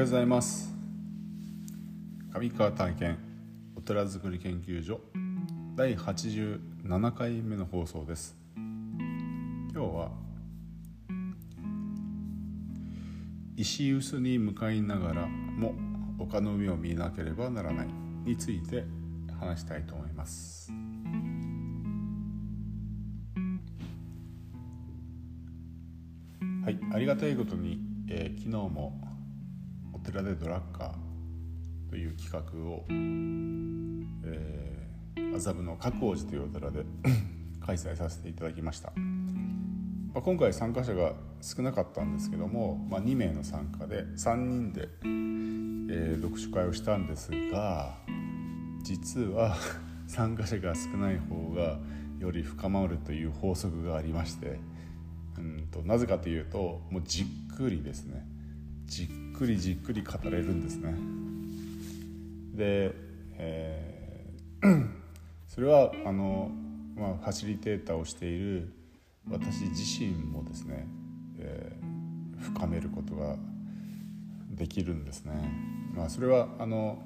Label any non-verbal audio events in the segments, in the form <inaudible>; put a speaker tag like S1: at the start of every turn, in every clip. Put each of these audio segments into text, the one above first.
S1: おはようございます。上川体験お寺づくり研究所第87回目の放送です。今日は石臼に向かいながらも丘の上を見なければならないについて話したいと思います。はいありがたいことに、えー、昨日も寺でドラッカーという企画を、えー、麻布の覚王寺というお寺で <coughs> 開催させていただきました、まあ、今回参加者が少なかったんですけども、まあ、2名の参加で3人で、えー、読書会をしたんですが実は <laughs> 参加者が少ない方がより深まるという法則がありましてうんとなぜかというともうじっくりですね。じっくりじっくり語れるんですね。で、えー、<clears throat> それはあの、まあ、ファシリテーターをしている私自身もですね、えー、深めることができるんですね。まあ、それはあの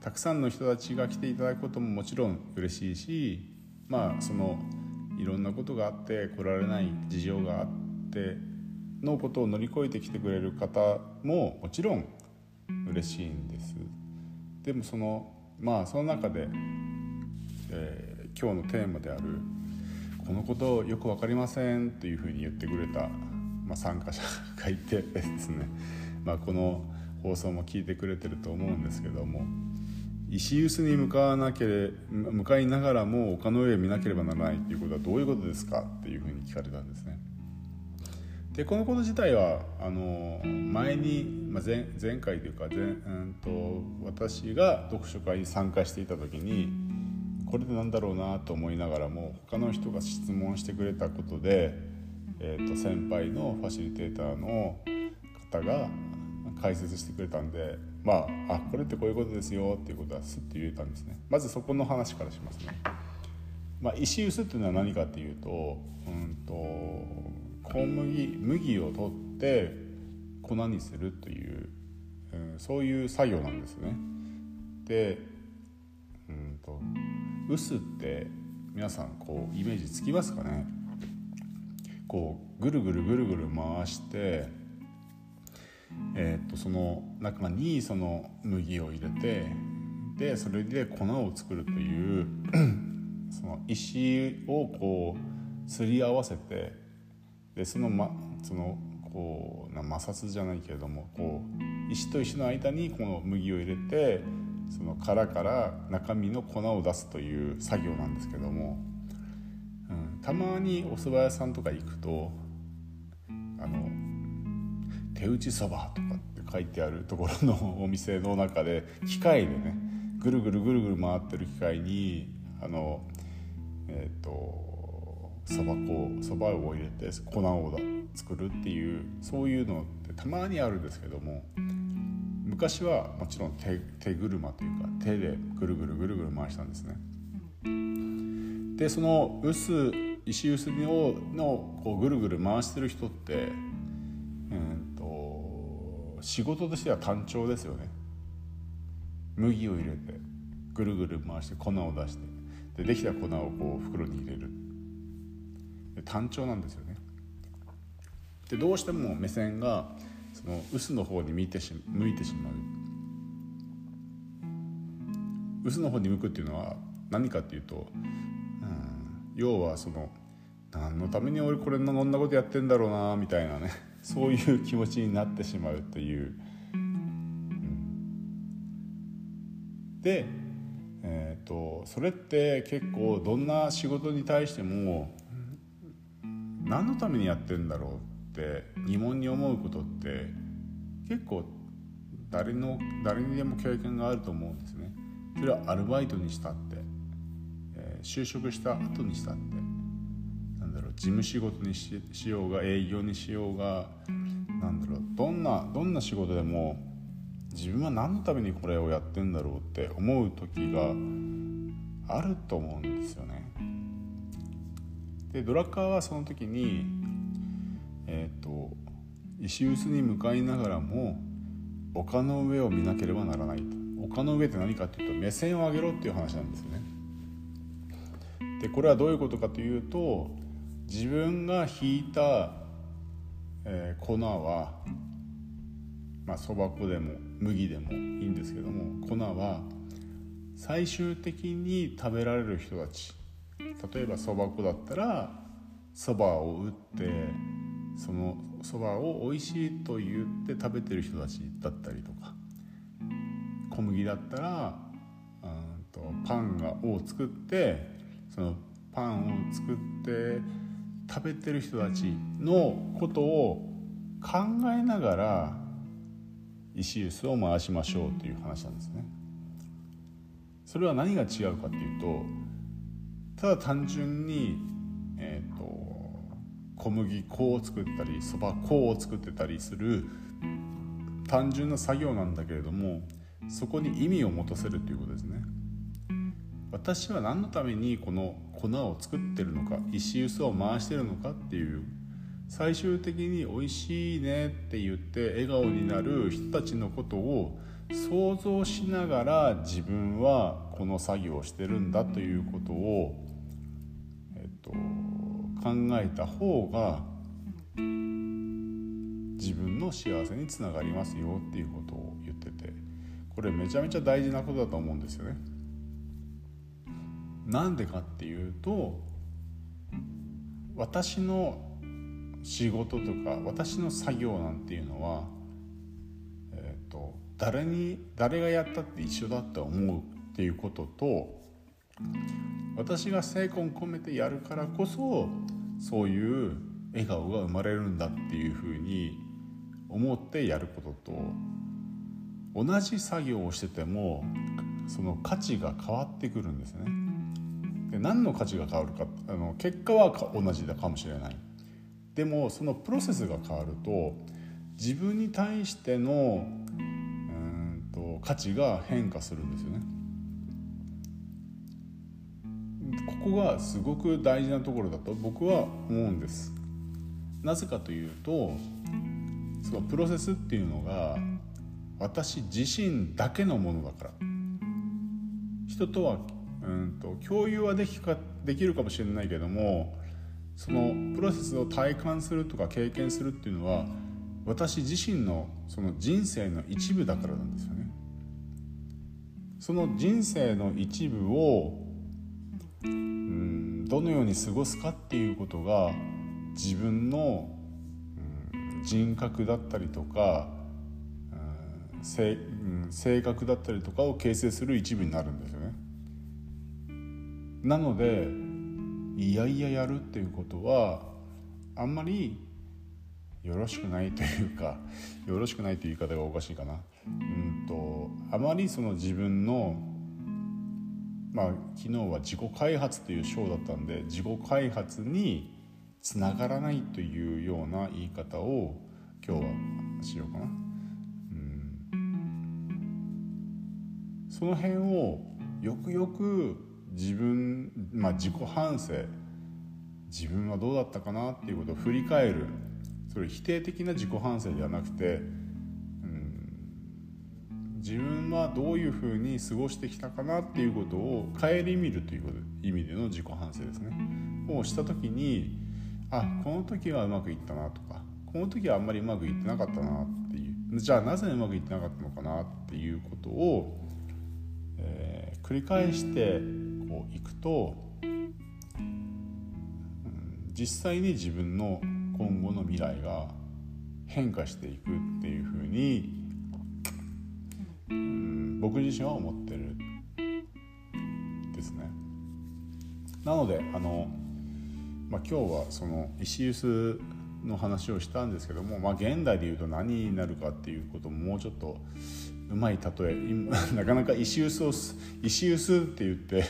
S1: たくさんの人たちが来ていただくことももちろん嬉しいしまあそのいろんなことがあって来られない事情があってのことを乗り越えてきてくれる方ももちろん嬉しいんですでもそのまあその中で、えー、今日のテーマである「このことよく分かりません」というふうに言ってくれた、まあ、参加者がいてですね、<laughs> まあ、この放送も聞いてくれてると思うんですけども石臼に向かわなけれ向かいながらも丘の上を見なければならないっていうことはどういうことですかっていうふうに聞かれたんですね。でこのこと自体はあの前に、まあ、前前回というか前、うんと、私が読書会に参加していた時にこれでなんだろうなと思いながらも他の人が質問してくれたことで、えーと先輩のファシリテーターの方が解説してくれたんでまああこれってこういうことですよっていうことはスッと言えたんですね。まずそこの話からしますね、まあ、石臼っていうのは何かっていうと,、うんと、小麦麦を取って粉にするという、うん、そういう作業なんですね。でうんと臼って皆さんこうイメージつきますかね。こうぐるぐるぐるぐる回してえー、とその中にその麦を入れてでそれで粉を作るという <clears throat> その石をこうすり合わせてでその,、ま、そのこうな摩擦じゃないけれどもこう石と石の間にこの麦を入れてその殻から中身の粉を出すという作業なんですけども、うん、たまにお蕎麦屋さんとか行くとあの手打ちそばとかって書いてあるところの <laughs> お店の中で機械でねぐるぐるぐるぐる回ってる機械にあのえっ、ー、とそば粉そばを入れて粉を作るっていうそういうのってたまにあるんですけども昔はもちろん手手車というか手でぐるぐるぐるぐる回したんですね。でその薄石臼ののこうぐるぐる回してる人って、うんと仕事としては単調ですよね麦を入れてぐるぐる回して粉を出してでできた粉をこう袋に入れる単調なんですよね。でどうしても目線がその臼の方に向いてし向いてしまう。臼の方に向くっていうのは何かっていうと、うん、要はその何のために俺これのこんなことやってんだろうなみたいなね <laughs> そういう気持ちになってしまうという。で、えーと、それって結構どんな仕事に対しても何のためにやってんだろうって疑問に思うことって結構誰の誰にでも経験があると思うんですね。それはアルバイトにしたって、えー、就職した後にしたってなんだろう事務仕事にしようが営業にしようがなんだろうどんなどんな仕事でも自分は何のためにこれをやってんだろうって思う時があると思うんですよね。でドラッカーはその時にえっ、ー、と石臼に向かいながらも丘の上を見なければならないと丘の上って何かっていうと目線を上げろっていう話なんですよね。でこれはどういうことかというと自分が引いた、えー、粉はまあそば粉でも麦でもいいんですけども粉は最終的に食べられる人たち例えばそば粉だったらそばを打ってそのそばを美味しいと言って食べてる人たちだったりとか小麦だったらうんとパンがを作ってそのパンを作って食べてる人たちのことを考えながら石臼を回しましょうという話なんですね。それは何が違うかっていうとただ単純に、えーと、小麦粉を作ったりそば粉を作ってたりする単純な作業なんだけれどもそこに意味を持たせるということですね。私は何のためにこの粉を作ってるのか石臼を回してるのかっていう最終的に「美味しいね」って言って笑顔になる人たちのことを想像しながら自分はこの作業をしてるんだということを、と、考えた方が自分の幸せにつながりますよっていうことを言っててこれめちゃめちゃ大事なことだと思うんですよね。なんでかっていうと私の仕事とか私の作業なんていうのは、えーと、誰に誰がやったって一緒だって思うっていうことと私が精魂込めてやるからこそそういう笑顔が生まれるんだっていうふうに思ってやることと同じ作業をしててもその価値が変わってくるんですね。で何の価値が変わるかあの結果は同じだかもしれないでもそのプロセスが変わると自分に対してのうんと価値が変化するんですよねこがすごく大事なところだと僕は思うんですなぜかというとそのプロセスっていうのが私自身だけのものだから人とはうんと共有はできかできるかもしれないけどもそのプロセスを体感するとか経験するっていうのは私自身のその人生の一部だからなんですよね。その人生の一部をうんどのように過ごすかっていうことが自分の、うん、人格だったりとか、うん、性性格だったりとかを形成する一部になるんですよね。なのでいやいややるっていうことはあんまりよろしくないというかよろしくないという言い方がおかしいかなうんとあまりその自分のまあ昨日は自己開発という章だったんで自己開発につながらないというような言い方を今日はしようかな。うんその辺をよくよく自分、まあ、自己反省自分はどうだったかなっていうことを振り返るそれ否定的な自己反省ではなくて、自分はどういうふうに過ごしてきたかなっていうことを顧みるという意味での自己反省ですね。をした時にあこの時はうまくいったなとかこの時はあんまりうまくいってなかったなっていうじゃあなぜうまくいってなかったのかなっていうことを、えー、繰り返してこういくと、うん、実際に自分の今後の未来が変化していくっていうふうに、うん、僕自身は思ってるですね。なのであの、まあ、今日はその石臼の話をしたんですけども、まあ、現代でいうと何になるかっていうことももうちょっとうまい例え <laughs> なかなか石臼を石臼って言って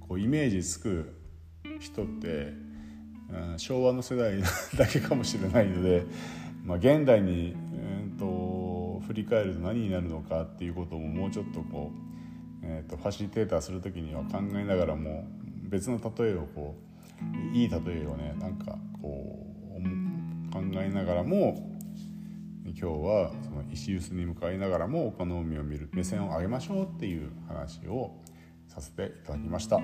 S1: こうイメージつく人って、うん、昭和の世代だけかもしれないので、まあ、現代に、うんと、振り返ると何になるのかっていうことももうちょっとこう、えーと、ファシリテーターする時には考えながらも別の例えをこういい例えをねなんかこう考えながらも今日はその石臼に向かいながらも丘の海を見る目線を上げましょうっていう話をさせていただきました、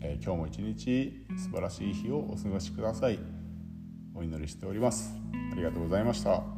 S1: えー、今日も一日素晴らしい日をお過ごしください。お祈りしております。ありがとうございました。